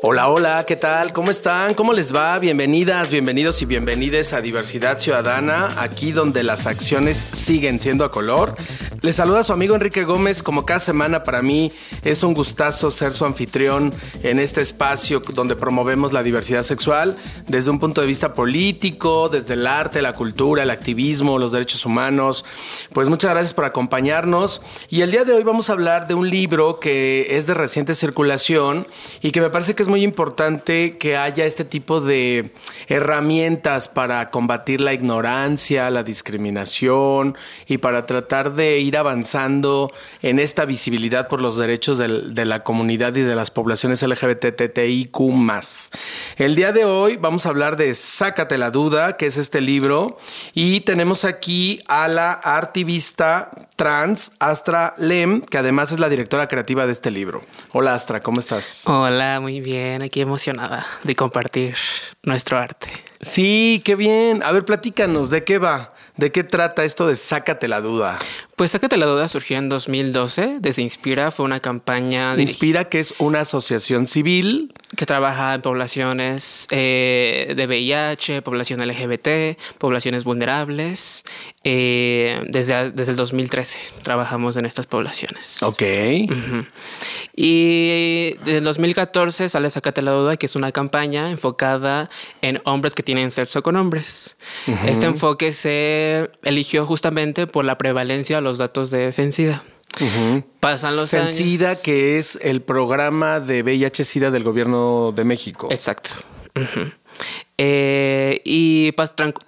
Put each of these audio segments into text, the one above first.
Hola, hola, ¿qué tal? ¿Cómo están? ¿Cómo les va? Bienvenidas, bienvenidos y bienvenides a Diversidad Ciudadana, aquí donde las acciones siguen siendo a color. Les saluda su amigo Enrique Gómez, como cada semana para mí es un gustazo ser su anfitrión en este espacio donde promovemos la diversidad sexual desde un punto de vista político, desde el arte, la cultura, el activismo, los derechos humanos. Pues muchas gracias por acompañarnos y el día de hoy vamos a hablar de un libro que es de reciente circulación y que me parece que es muy importante que haya este tipo de herramientas para combatir la ignorancia, la discriminación y para tratar de ir avanzando en esta visibilidad por los derechos de la comunidad y de las poblaciones LGBTTIQ. El día de hoy vamos a hablar de Sácate la duda, que es este libro, y tenemos aquí a la artivista trans Astra Lem, que además es la directora creativa de este libro. Hola Astra, ¿cómo estás? Hola, muy bien bien, aquí emocionada de compartir nuestro arte. Sí, qué bien. A ver, platícanos, ¿de qué va? ¿De qué trata esto de Sácate la duda? Pues Sácate la duda surgió en 2012. Desde Inspira fue una campaña. Inspira, que es una asociación civil. Que trabaja en poblaciones eh, de VIH, población LGBT, poblaciones vulnerables. Eh, desde, desde el 2013 trabajamos en estas poblaciones. Ok. Y en el 2014 sale Sácate la duda, que es una campaña enfocada en hombres que tienen sexo con hombres. Este enfoque se eligió justamente por la prevalencia de los datos de Sencida. Pasan los Sencida, que es el programa de VIH-Sida del gobierno de México. Exacto. Eh, y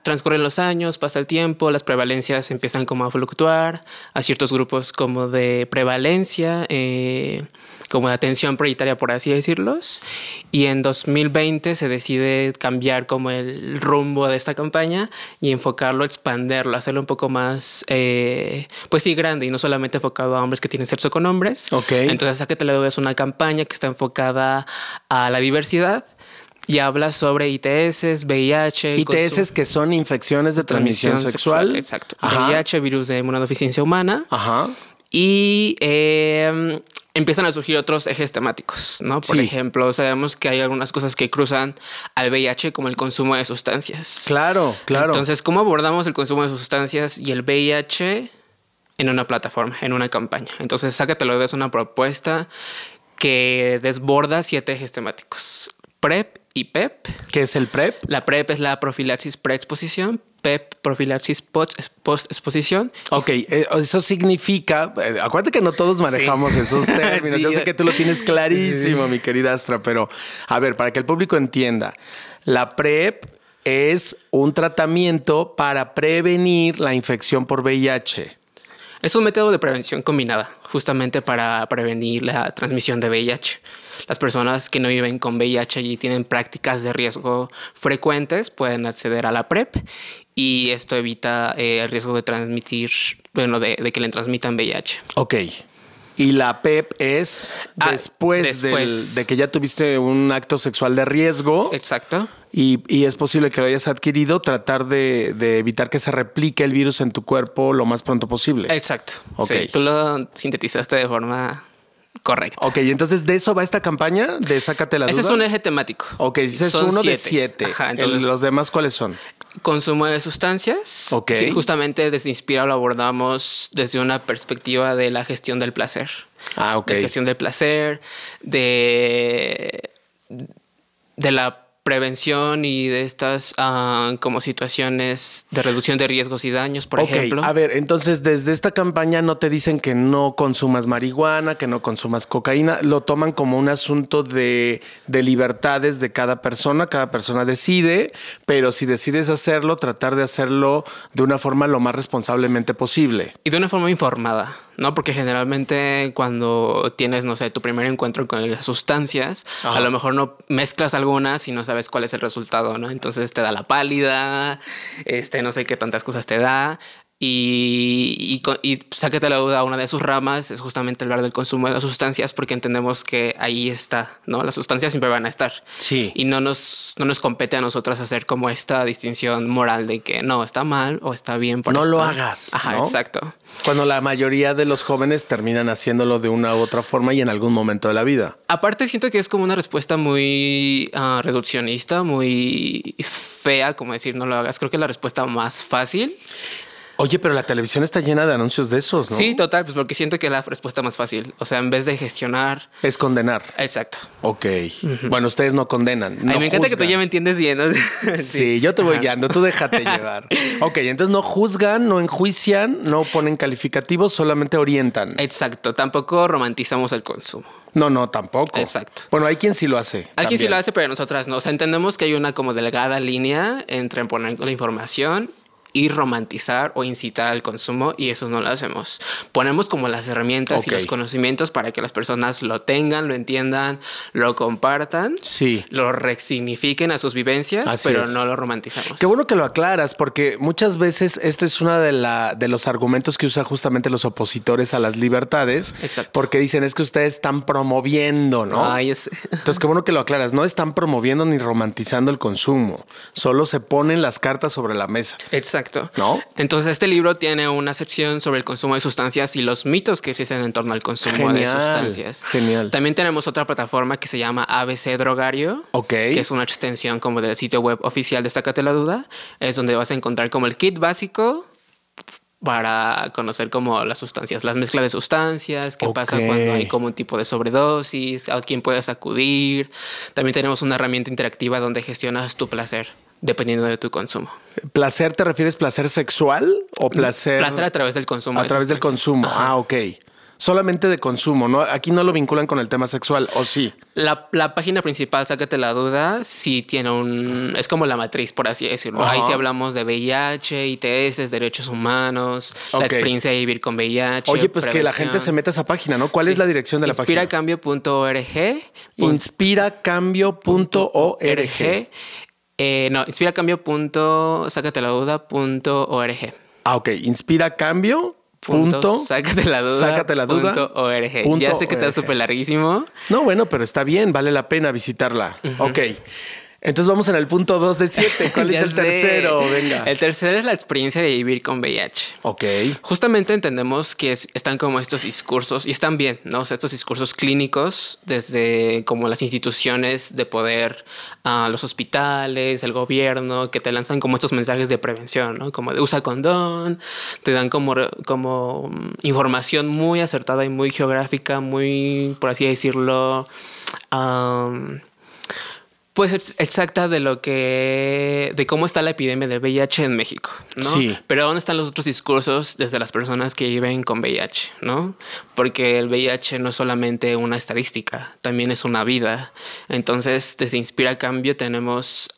transcurren los años, pasa el tiempo, las prevalencias empiezan como a fluctuar, a ciertos grupos como de prevalencia, eh, como de atención prioritaria, por así decirlos. Y en 2020 se decide cambiar como el rumbo de esta campaña y enfocarlo, expanderlo, hacerlo un poco más, eh, pues sí, grande y no solamente enfocado a hombres que tienen sexo con hombres. Ok. Entonces, que te le es una campaña que está enfocada a la diversidad y habla sobre ITS, VIH. ITS que son infecciones de transmisión, sexual. Exacto. VIH, virus de inmunodeficiencia humana. Ajá. Y em, empiezan a surgir otros ejes temáticos, ¿no? Por ejemplo, sabemos que hay algunas cosas que cruzan al VIH, como el consumo de sustancias. Claro, claro. Entonces, ¿cómo abordamos el consumo de sustancias y el VIH en una plataforma, en una campaña? Entonces, Sácatelo es una propuesta que desborda siete ejes temáticos. PrEP y PEP. ¿Qué es el PrEP? La PrEP es la profilaxis preexposición, PEP, profilaxis post-exposición. Ok, eh, eso significa, eh, acuérdate que no todos manejamos esos términos. Yo sé que tú lo tienes clarísimo, mi querida Astra, pero a ver, para que el público entienda, la PrEP es un tratamiento para prevenir la infección por VIH. Es un método de prevención combinada, justamente para prevenir la transmisión de VIH. Las personas que no viven con VIH y tienen prácticas de riesgo frecuentes pueden acceder a la PrEP y esto evita eh, el riesgo de transmitir, bueno, de, que le transmitan VIH. Ok. Y la PEP es ah, después, de que ya tuviste un acto sexual de riesgo. Exacto. Y, es posible que lo hayas adquirido, tratar de, evitar que se replique el virus en tu cuerpo lo más pronto posible. Exacto. Ok. tú lo sintetizaste de forma correcta. Ok, entonces de eso va esta campaña de Sácate la Ese es un eje temático. Ok, ese es uno de siete. entonces, ¿Los demás cuáles son? Consumo de sustancias. Ok. justamente desde Inspira lo abordamos desde una perspectiva de la gestión del placer. Ah, ok. De gestión del placer, de, de la prevención y de estas ah, como situaciones de reducción de riesgos y daños, por ejemplo. A ver, entonces desde esta campaña no te dicen que no consumas marihuana, que no consumas cocaína, lo toman como un asunto de, de libertades de cada persona, cada persona decide, pero si decides hacerlo, tratar de hacerlo de una forma lo más responsablemente posible. Y de una forma informada. ¿No? Porque generalmente cuando tienes, no sé, tu primer encuentro con las sustancias, a lo mejor no mezclas algunas y no sabes cuál es el resultado, ¿no? Entonces te da la pálida, este, no sé qué tantas cosas te da. Y, y, y, sáquete la duda, una de sus ramas es justamente hablar del consumo de las sustancias porque entendemos que ahí está, ¿no? Las sustancias siempre van a estar. Sí. Y no nos, no nos compete a nosotras hacer como esta distinción moral de que no, está mal o está bien. Por no lo hagas. Ajá, exacto. Cuando la mayoría de los jóvenes terminan haciéndolo de una u otra forma y en algún momento de la vida. Aparte siento que es como una respuesta muy uh, reduccionista, muy fea, como decir no lo hagas. Creo que es la respuesta más fácil. Oye, pero la televisión está llena de anuncios de esos, ¿no? Sí, total, pues porque siento que es la respuesta más fácil. O sea, en vez de gestionar. Es condenar. Exacto. Ok. Uh -huh. Bueno, ustedes no condenan. No Ay, me encanta juzgan. que tú ya me entiendes bien. ¿no? sí. sí. yo te voy Ajá. guiando, tú déjate llevar. Ok, entonces no juzgan, no enjuician, no ponen calificativos, solamente orientan. Exacto. Tampoco romantizamos el consumo. No, no, tampoco. Exacto. Bueno, hay quien sí lo hace. Hay también. quien sí lo hace, pero nosotras no. O sea, entendemos que hay una como delgada línea entre poner la información y romantizar o incitar al consumo y eso no lo hacemos. Ponemos como las herramientas Ok. y los conocimientos para que las personas lo tengan, lo entiendan, lo compartan, Sí. lo resignifiquen a sus vivencias, Así pero es. no lo romantizamos. Qué bueno que lo aclaras, porque muchas veces este es uno de, la, de los argumentos que usan justamente los opositores a las libertades, Exacto. porque dicen es que ustedes están promoviendo, ¿no? Ay, es- Entonces, qué bueno que lo aclaras. No están promoviendo ni romantizando el consumo, solo se ponen las cartas sobre la mesa. Exacto. ¿No? Entonces, este libro tiene una sección sobre el consumo de sustancias y los mitos que existen en torno al consumo de sustancias. genial. También tenemos otra plataforma que se llama ABC Drogario. Ok. Que es una extensión como del sitio web oficial de Sácate la Duda. Es donde vas a encontrar como el kit básico para conocer como las sustancias, las mezclas de sustancias, qué pasa cuando hay como un tipo de sobredosis, a quién puedes acudir. También tenemos una herramienta interactiva donde gestionas tu placer dependiendo de tu consumo. ¿Placer te refieres placer sexual o placer? Placer a través del consumo. a de través del consumo. Ajá. Ah, ok. Solamente de consumo, ¿no? Aquí no lo vinculan con el tema sexual, ¿o sí? La, la página principal, sácate la duda, sí tiene un... Es como la matriz, por así decirlo. Ahí sí hablamos de VIH, ITS, derechos humanos, la experiencia de vivir con VIH. Oye, pues que la gente se meta a esa página, ¿no? ¿Cuál es la dirección de la página? Inspiracambio.org. Inspiracambio.org. Eh, no, inspiracambio.sácateladuda.org. Ah, ok. Inspira cambio. Punto. Sácate la duda. Sácate la duda. punto org. punto ya sé que está súper larguísimo. No, bueno, pero está bien, vale la pena visitarla. Ok. Entonces vamos en el punto 2 de 7. ¿Cuál es el sé. tercero? Venga. El tercero es la experiencia de vivir con VIH. Ok. Justamente entendemos que es- están como estos discursos, y están bien, ¿no? O sea, estos discursos clínicos desde como las instituciones de poder, a los hospitales, el gobierno, que te lanzan como estos mensajes de prevención, ¿no? Como de usa condón, te dan como, como mm, información muy acertada y muy geográfica, muy, por así decirlo, am, pues ex- exacta de lo que de cómo está la epidemia del VIH en México, ¿no? Sí. Pero ¿dónde están los otros discursos desde las personas que viven con VIH, ¿no? Porque el VIH no es solamente una estadística, también es una vida. Entonces, desde Inspira Cambio tenemos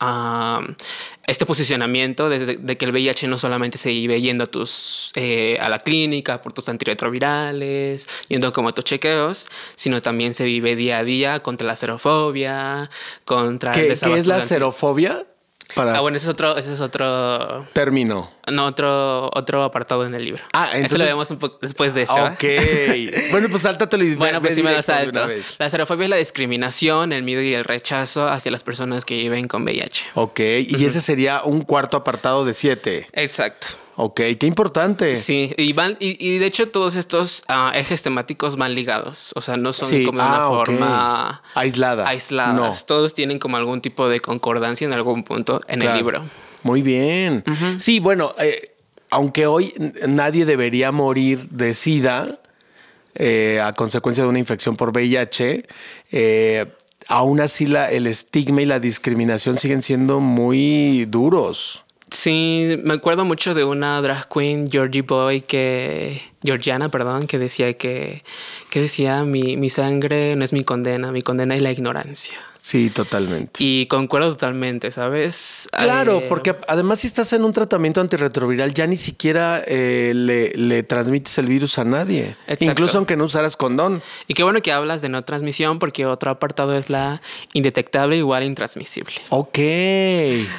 este posicionamiento desde de que el VIH no solamente se vive yendo a tus eh, a la clínica por tus antirretrovirales, yendo como a tus chequeos, sino también se vive día a día contra la xerofobia, contra el ¿Qué, qué es la xerofobia? Para Ah, bueno, ese es otro, ese es otro, término. no, otro, otro apartado en el libro. Ah, Eso entonces- lo vemos un poco después de. ¿va? Ok. bueno, pues sáltatelo y Bueno, pues sí me lo salto. La xerofobia es la discriminación, el miedo y el rechazo hacia las personas que viven con VIH. Ok, y ese sería un cuarto apartado de siete. Exacto. Ok, qué importante. Sí, y van, y, y de hecho todos estos ah, ejes temáticos van ligados. O sea, no son Sí, como de una ah, ok. forma Aislada. aisladas. No. Todos tienen como algún tipo de concordancia en algún punto en Claro. el libro. Muy bien. Sí, bueno, eh, aunque hoy nadie debería morir de SIDA eh, a consecuencia de una infección por VIH, eh, aún así la, el estigma y la discriminación siguen siendo muy duros. Sí, me acuerdo mucho de una drag queen, Georgie Boy, que. Georgiana, perdón, que decía que. que decía: mi, mi sangre no es mi condena, mi condena es la ignorancia. Sí, totalmente. Y concuerdo totalmente, ¿sabes? Claro, Eh, porque además si estás en un tratamiento antirretroviral ya ni siquiera eh, le, le transmites el virus a nadie. Exacto. Incluso aunque no usaras condón. Y qué bueno que hablas de no transmisión, porque otro apartado es la indetectable igual intransmisible. Ok.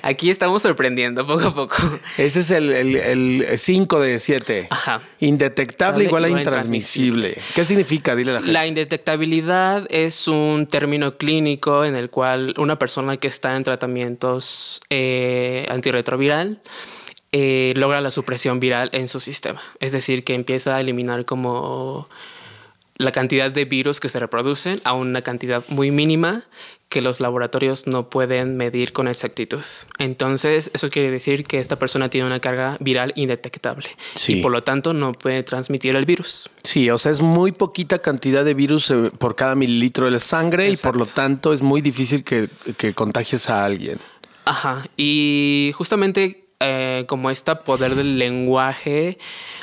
Aquí estamos sorprendiendo poco a poco. Ese es el 5 de 7. Ajá. Indetectable igual a Igual a intransmisible. ¿Qué significa? Dile a la gente. La indetectabilidad es un término clínico en el cual una persona que está en tratamientos eh, antirretroviral eh, logra la supresión viral en su sistema. Es decir, que empieza a eliminar como la cantidad de virus que se reproducen a una cantidad muy mínima que los laboratorios no pueden medir con exactitud. Entonces, eso quiere decir que esta persona tiene una carga viral indetectable Sí. y por lo tanto no puede transmitir el virus. Sí, o sea, es muy poquita cantidad de virus eh, por cada mililitro de la sangre y por lo tanto es muy difícil que, que contagies a alguien. Ajá, y justamente eh, como este poder del lenguaje,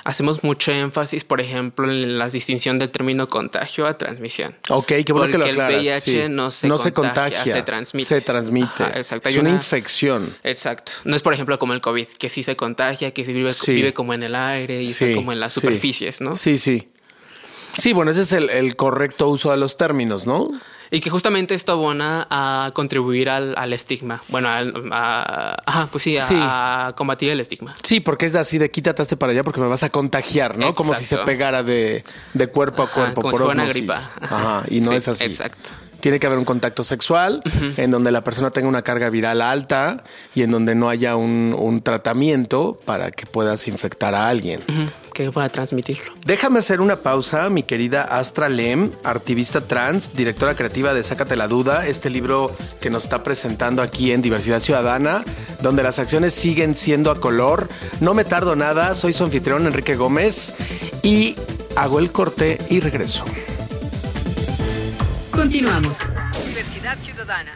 hacemos mucho énfasis, por ejemplo, en la distinción del término contagio a transmisión. Ok, qué bueno que lo Porque el aclaras. VIH sí. no se contagia, se transmite. Se transmite. Ajá, exacto. Es una, una- infección. Exacto. No es, por ejemplo, como el COVID, que sí se contagia, que sí vive, Sí. vive como en el aire y Sí, está como en las superficies, ¿no? Sí, sí. Sí, bueno, ese es el, el correcto uso de los términos, ¿no? Y que justamente esto abona a contribuir al, al estigma. Bueno, al- a, ajá, pues sí, a, Sí. a combatir el estigma. Sí, porque es así de quítate hazte para allá porque me vas a contagiar, ¿no? Como si se pegara de, de cuerpo a Ajá, cuerpo como por si fuera una gripa. Ajá, y no Sí, es así. exacto. Tiene que haber un contacto sexual en donde la persona tenga una carga viral alta y en donde no haya un, un tratamiento para que puedas infectar a alguien. Ujú, Que pueda transmitirlo. Déjame hacer una pausa, mi querida Astra Lem, activista trans, directora creativa de Sácate la Duda, este libro que nos está presentando aquí en Diversidad Ciudadana, donde las acciones siguen siendo a color. No me tardo nada, soy su anfitrión Enrique Gómez y hago el corte y regreso. Continuamos. Diversidad Ciudadana.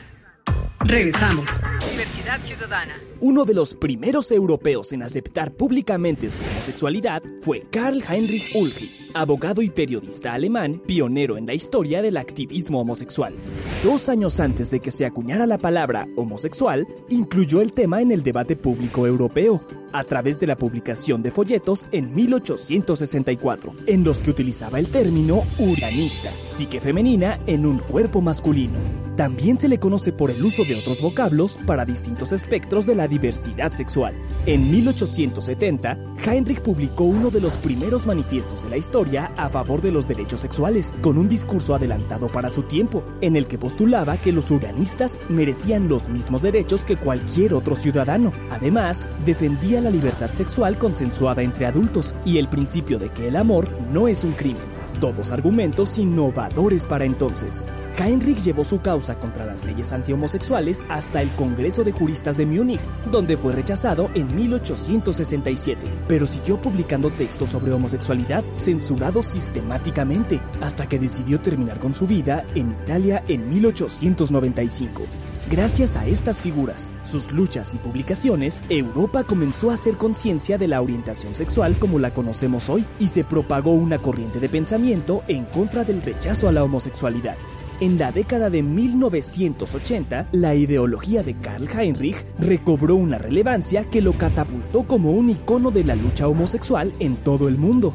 Regresamos. Diversidad Ciudadana. Uno de los primeros europeos en aceptar públicamente su homosexualidad fue Karl Heinrich Ulrich, abogado y periodista alemán, pionero en la historia del activismo homosexual. Dos años antes de que se acuñara la palabra homosexual, incluyó el tema en el debate público europeo, a través de la publicación de folletos en 1864, en los que utilizaba el término uranista, psique femenina en un cuerpo masculino. También se le conoce por el uso de otros vocablos para distintos espectros de la diversidad sexual. En 1870, Heinrich publicó uno de los primeros manifiestos de la historia a favor de los derechos sexuales, con un discurso adelantado para su tiempo, en el que postulaba que los uranistas merecían los mismos derechos que cualquier otro ciudadano. Además, defendía la libertad sexual consensuada entre adultos y el principio de que el amor no es un crimen. Todos argumentos innovadores para entonces. Heinrich llevó su causa contra las leyes antihomosexuales hasta el Congreso de Juristas de Múnich, donde fue rechazado en 1867, pero siguió publicando textos sobre homosexualidad censurados sistemáticamente, hasta que decidió terminar con su vida en Italia en 1895. Gracias a estas figuras, sus luchas y publicaciones, Europa comenzó a hacer conciencia de la orientación sexual como la conocemos hoy y se propagó una corriente de pensamiento en contra del rechazo a la homosexualidad. En la década de 1980, la ideología de Karl Heinrich recobró una relevancia que lo catapultó como un icono de la lucha homosexual en todo el mundo.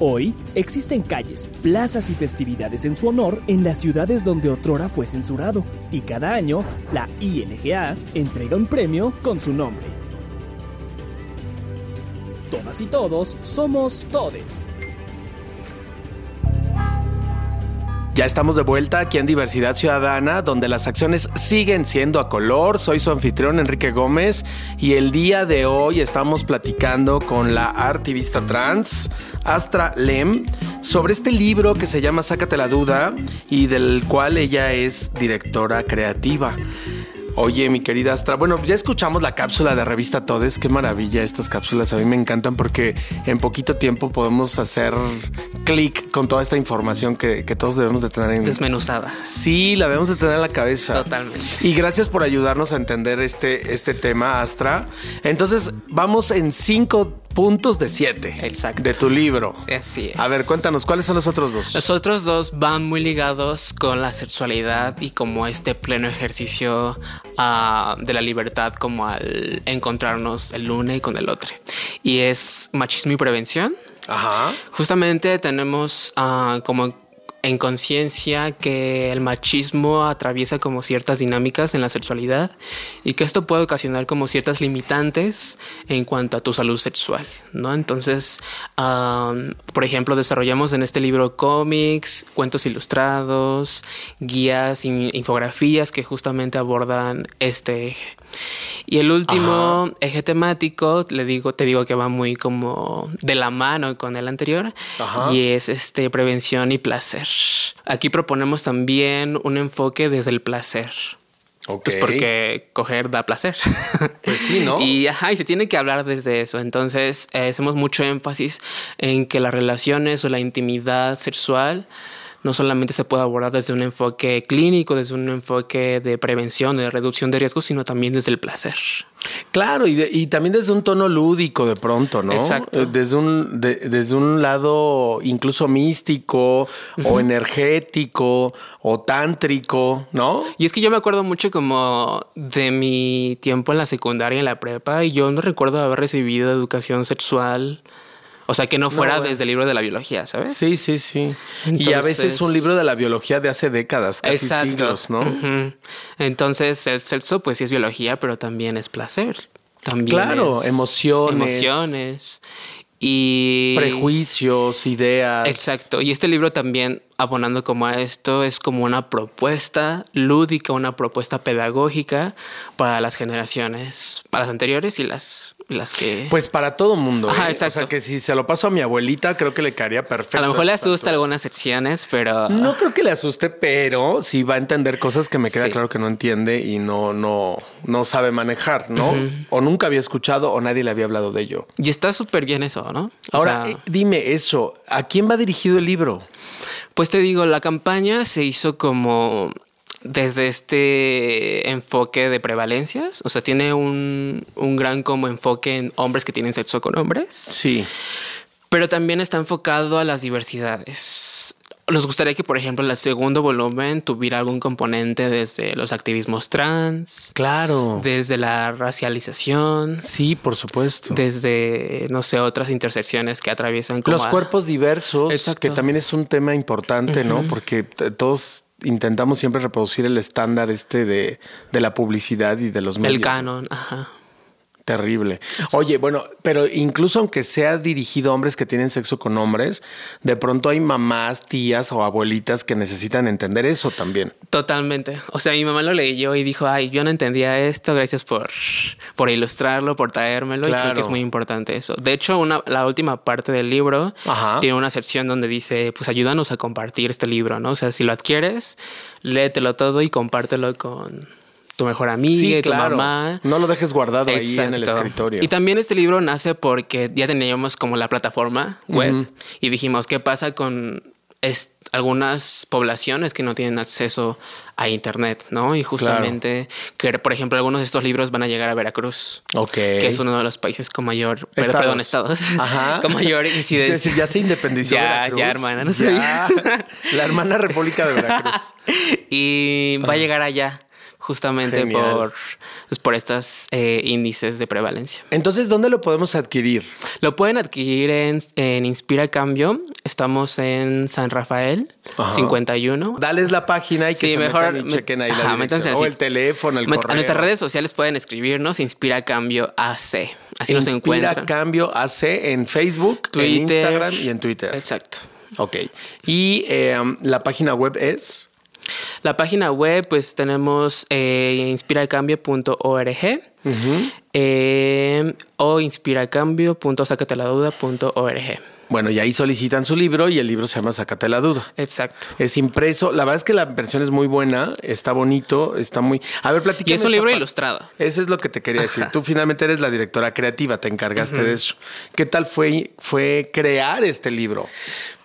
Hoy existen calles, plazas y festividades en su honor en las ciudades donde otrora fue censurado, y cada año la ILGA entrega un premio con su nombre. Todas y todos somos todes. Ya estamos de vuelta aquí en Diversidad Ciudadana, donde las acciones siguen siendo a color. Soy su anfitrión Enrique Gómez y el día de hoy estamos platicando con la activista trans Astra Lem sobre este libro que se llama Sácate la duda y del cual ella es directora creativa. Oye, mi querida Astra, bueno, ya escuchamos la cápsula de revista Todes, qué maravilla estas cápsulas, a mí me encantan porque en poquito tiempo podemos hacer clic con toda esta información que, que todos debemos de tener en... Desmenuzada. Sí, la debemos de tener en la cabeza. Totalmente. Y gracias por ayudarnos a entender este, este tema, Astra. Entonces, vamos en cinco puntos de siete. Exacto. De tu libro. Así es. A ver, cuéntanos, ¿cuáles son los otros dos? Los otros dos van muy ligados con la sexualidad y como este pleno ejercicio ah, de la libertad como al encontrarnos el uno y con el otro. Y es machismo y prevención. Ajá. Justamente tenemos ah, como en conciencia que el machismo atraviesa como ciertas dinámicas en la sexualidad y que esto puede ocasionar como ciertas limitantes en cuanto a tu salud sexual, ¿no? Entonces, por ejemplo, desarrollamos en este libro cómics, cuentos ilustrados, guías, infografías que justamente abordan este eje. Y el último eje temático, le digo, te digo que va muy como de la mano con el anterior, y es este prevención y placer. Aquí proponemos también un enfoque desde el placer. Pues porque coger da placer. Pues sí, ¿no? y, ajá, y se tiene que hablar desde eso. Entonces, eh, hacemos mucho énfasis en que las relaciones o la intimidad sexual no solamente se puede abordar desde un enfoque clínico, desde un enfoque de prevención, de reducción de riesgos, sino también desde el placer. Claro, y, también desde un tono lúdico de pronto, ¿no? Exacto. Eh, desde un, desde un lado incluso místico o energético o tántrico, ¿no? Y es que yo me acuerdo mucho como de mi tiempo en la secundaria, en la prepa, y yo no recuerdo haber recibido educación sexual o sea, que no fuera desde el libro de la biología, ¿sabes? Sí, sí, sí. y a veces un libro de la biología de hace décadas, casi siglos, ¿no? Entonces, el sexo, pues sí es biología, pero también es placer. También claro, emociones. Emociones. Y. Prejuicios, ideas. Exacto. Y este libro también, abonando como a esto, es como una propuesta lúdica, una propuesta pedagógica para las generaciones, para las anteriores y las las que. Pues para todo mundo. Ajá, exacto. ¿eh? O sea que si se lo paso a mi abuelita, creo que le caería perfecto. A lo mejor le asusta algunas secciones, pero. No creo que le asuste, pero sí va a entender cosas que me queda claro que no entiende y no, no, no sabe manejar, ¿no? O nunca había escuchado o nadie le había hablado de ello. Y está súper bien eso, ¿no? Ahora, eh, dime eso, ¿a quién va dirigido el libro? Pues te digo, la campaña se hizo como desde este enfoque de prevalencias. O sea, tiene un, gran como enfoque en hombres que tienen sexo con hombres. Sí. Pero también está enfocado a las diversidades. Nos gustaría que, por ejemplo, el segundo volumen tuviera algún componente desde los activismos trans. Claro. Desde la racialización. Sí, por supuesto. Desde, no sé, otras intersecciones que atraviesan como Los cuerpos diversos, Exacto. que también es un tema importante, ¿no? Porque todos intentamos siempre reproducir el estándar este de, de la publicidad y de los medios. El canon, ajá. Terrible. Oye, bueno, pero incluso aunque sea dirigido a hombres que tienen sexo con hombres, de pronto hay mamás, tías o abuelitas que necesitan entender eso también. Totalmente. O sea, mi mamá lo leyó y dijo, ay, yo no entendía esto, gracias por, por ilustrarlo, por traérmelo. Y creo que es muy importante eso. De hecho, una, la última parte del libro tiene una sección donde dice, pues ayúdanos a compartir este libro, ¿no? O sea, si lo adquieres, léetelo todo y compártelo con tu mejor amiga y tu mamá. No lo dejes guardado ahí en el escritorio. Y también este libro nace porque ya teníamos como la plataforma web y dijimos, ¿qué pasa con algunas poblaciones que no tienen acceso a internet, ¿no? Y justamente que, por ejemplo, algunos de estos libros van a llegar a Veracruz, que es uno de los países con mayor, estados. perdón, estados, con mayor incidencia. Es decir, ya se independizó ya, Veracruz. Ya, hermana, no La hermana República de Veracruz. y va a llegar allá justamente por, pues, por estos eh, índices de prevalencia. Entonces, ¿dónde lo podemos adquirir? Lo pueden adquirir en, en Inspira Cambio. Estamos en San Rafael, 51. Dales la página y que se mejor metan y chequen ahí la dirección. O el teléfono, el correo. A nuestras redes sociales pueden escribirnos Inspira Cambio AC. Así nos encuentran. Inspira Cambio AC en Facebook, Twitter, en Instagram y en Twitter. Exacto. Ok. Y eh, la página web es... La página web, pues tenemos eh, inspiracambio.org eh, o inspiracambio.sacateladuda.org. Bueno, y ahí solicitan su libro y el libro se llama Sácate la duda. Exacto. Es impreso. La verdad es que la versión es muy buena, está bonito, está muy. A ver, platícame. Y es un libro ilustrado. Ese es lo que te quería decir. Tú finalmente eres la directora creativa, te encargaste de eso. ¿Qué tal fue, fue crear este libro?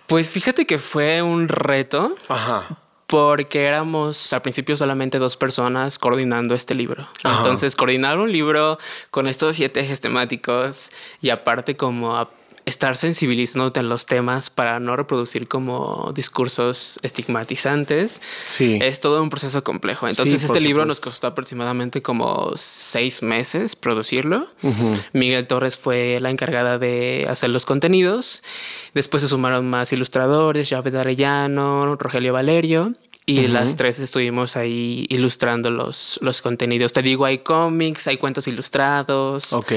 Pues fíjate que fue un reto. Ajá Porque éramos al principio solamente dos personas coordinando este libro. Entonces, coordinar un libro con estos siete ejes temáticos y aparte como estar sensibilizándote en los temas para no reproducir como discursos estigmatizantes. Sí. Es todo un proceso complejo. Entonces, este libro nos costó aproximadamente como seis meses producirlo. Miguel Torres fue la encargada de hacer los contenidos. Después se sumaron más ilustradores, Javed Arellano, Rogelio Valerio. Y las tres estuvimos ahí ilustrando los, los contenidos. Te digo, hay cómics, hay cuentos ilustrados. Ok.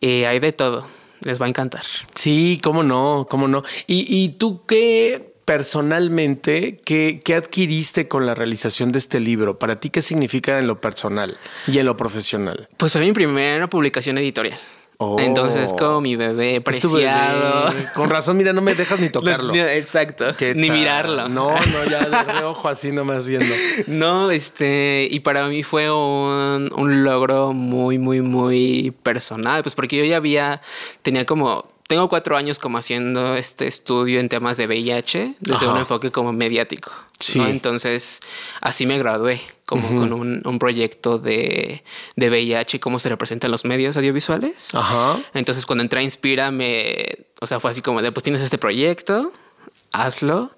Y hay de todo les va a encantar. Sí, cómo no, cómo no. ¿Y, tú qué personalmente, qué, qué, adquiriste con la realización de este libro? ¿Para ti qué significa en lo personal y en lo profesional? Pues fue mi primera publicación editorial. Oh. Entonces, como mi bebé preciado. Con razón, mira, no me dejas ni tocarlo. exacto. Ni mirarlo. No, no, ya de reojo así nomás viendo. No, este, y para mí fue un, un logro muy, muy, muy personal, pues porque yo ya había, tenía como tengo cuatro años como haciendo este estudio en temas de VIH desde un enfoque como mediático. Sí. Entonces, así me gradué, como con un, proyecto de, de VIH y cómo se representan los medios audiovisuales. Ajá. Entonces, cuando entré a Inspira, me, o sea, fue así como de, pues tienes este proyecto, hazlo.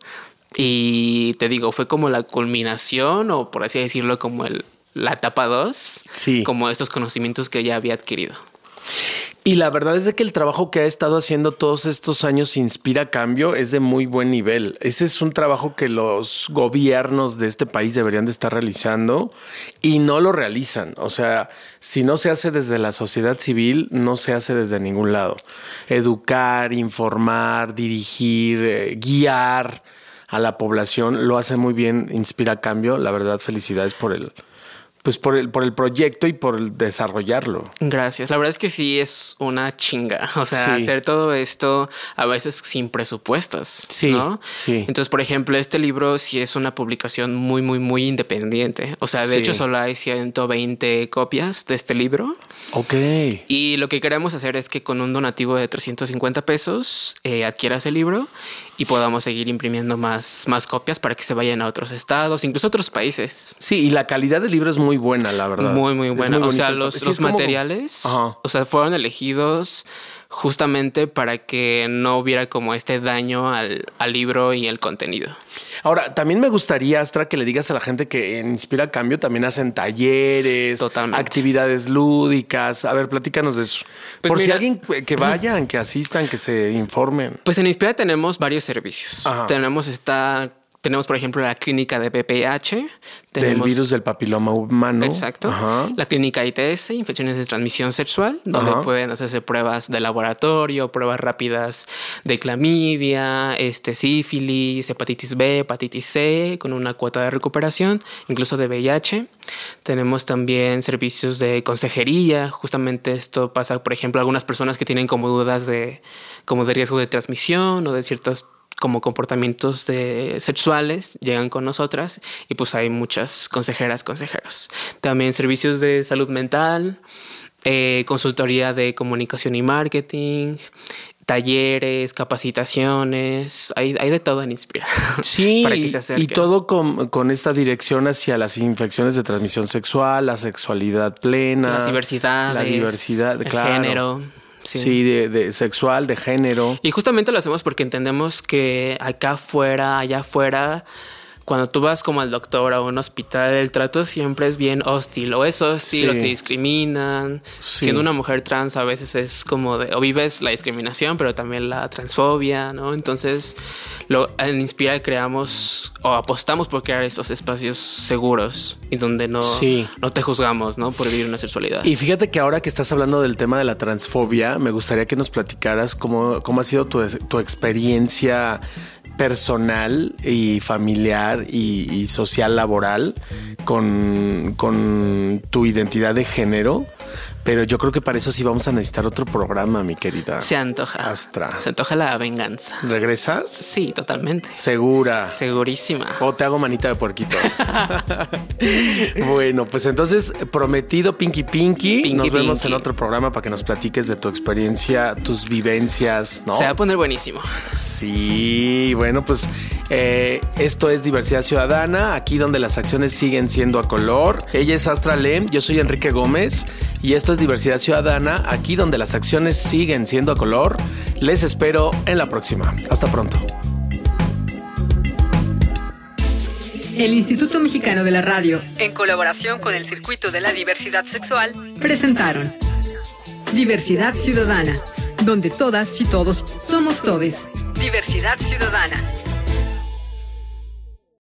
Y te digo, fue como la culminación, o por así decirlo, como el, la etapa dos, sí. como estos conocimientos que ya había adquirido. Y la verdad es de que el trabajo que ha estado haciendo todos estos años Inspira Cambio es de muy buen nivel. Ese es un trabajo que los gobiernos de este país deberían de estar realizando y no lo realizan. O sea, si no se hace desde la sociedad civil, no se hace desde ningún lado. Educar, informar, dirigir, eh, guiar a la población lo hace muy bien Inspira Cambio. La verdad, felicidades por el pues por el, por el proyecto y por el desarrollarlo. Gracias. La verdad es que sí es una chinga. O sea, hacer todo esto a veces sin presupuestos. Sí. ¿no? Sí. Entonces, por ejemplo, este libro sí es una publicación muy, muy, muy independiente. O sea, de hecho, solo hay 120 copias de este libro. Ok. Y lo que queremos hacer es que con un donativo de 350 pesos eh, adquieras el libro y podamos seguir imprimiendo más, más copias para que se vayan a otros estados, incluso a otros países. Sí, y la calidad del libro es muy buena, la verdad. Muy, muy buena. o sea, los, los materiales, o sea, fueron elegidos justamente para que no hubiera como este daño al, libro y el contenido. Ahora, también me gustaría, Astra, que le digas a la gente que en Inspira Cambio también hacen talleres, actividades lúdicas. A ver, platícanos de eso. Pues Por si alguien que vayan, que asistan, que se informen. Pues en Inspira tenemos varios servicios. Tenemos esta tenemos, por ejemplo, la clínica de BPH. del virus del papiloma humano. Exacto. La clínica ITS, infecciones de transmisión sexual, donde pueden hacerse pruebas de laboratorio, pruebas rápidas de clamidia, este, sífilis, hepatitis B, hepatitis C, con una cuota de recuperación, incluso de VIH. Tenemos también servicios de consejería. Justamente esto pasa, por ejemplo, algunas personas que tienen como dudas de, como de riesgo de transmisión o de ciertas como comportamientos sexuales llegan con nosotras y pues hay muchas consejeras, consejeros. También servicios de salud mental, eh, consultoría de comunicación y marketing, talleres, capacitaciones, hay, de todo en Inspira. Sí, y todo con, esta dirección hacia las infecciones de transmisión sexual, la sexualidad plena, las diversidades, la diversidad, el género. Sí, de, sexual, de género. Y justamente lo hacemos porque entendemos que acá afuera, allá afuera, cuando tú vas como al doctor a un hospital, el trato siempre es bien hostil. O es hostil, o te discriminan. Siendo una mujer trans, a veces es como de, o vives la discriminación, pero también la transfobia, ¿no? Entonces, lo, en Inspira creamos o apostamos por crear estos espacios seguros y donde no, no te juzgamos, ¿no? Por vivir una sexualidad. Y fíjate que ahora que estás hablando del tema de la transfobia, me gustaría que nos platicaras cómo, cómo ha sido tu, tu experiencia personal y familiar y, social laboral con, con, tu identidad de género pero yo creo que para eso sí vamos a necesitar otro programa, mi querida. Se antoja. Astra. Se antoja la venganza. ¿Regresas? Sí, totalmente. Segura. Segurísima. O te hago manita de puerquito. bueno, pues entonces, prometido Pinky Pinky. nos vemos en otro programa para que nos platiques de tu experiencia, tus vivencias, ¿no? Se va a poner buenísimo. Sí, bueno, pues Eh, esto es Diversidad Ciudadana, aquí donde las acciones siguen siendo a color. Ella es Astra Lem, yo soy Enrique Gómez y esto es Diversidad Ciudadana, aquí donde las acciones siguen siendo a color. Les espero en la próxima. Hasta pronto. El Instituto Mexicano de la Radio, en colaboración con el Circuito de la Diversidad Sexual, presentaron Diversidad Ciudadana, donde todas y todos somos todes. Diversidad Ciudadana.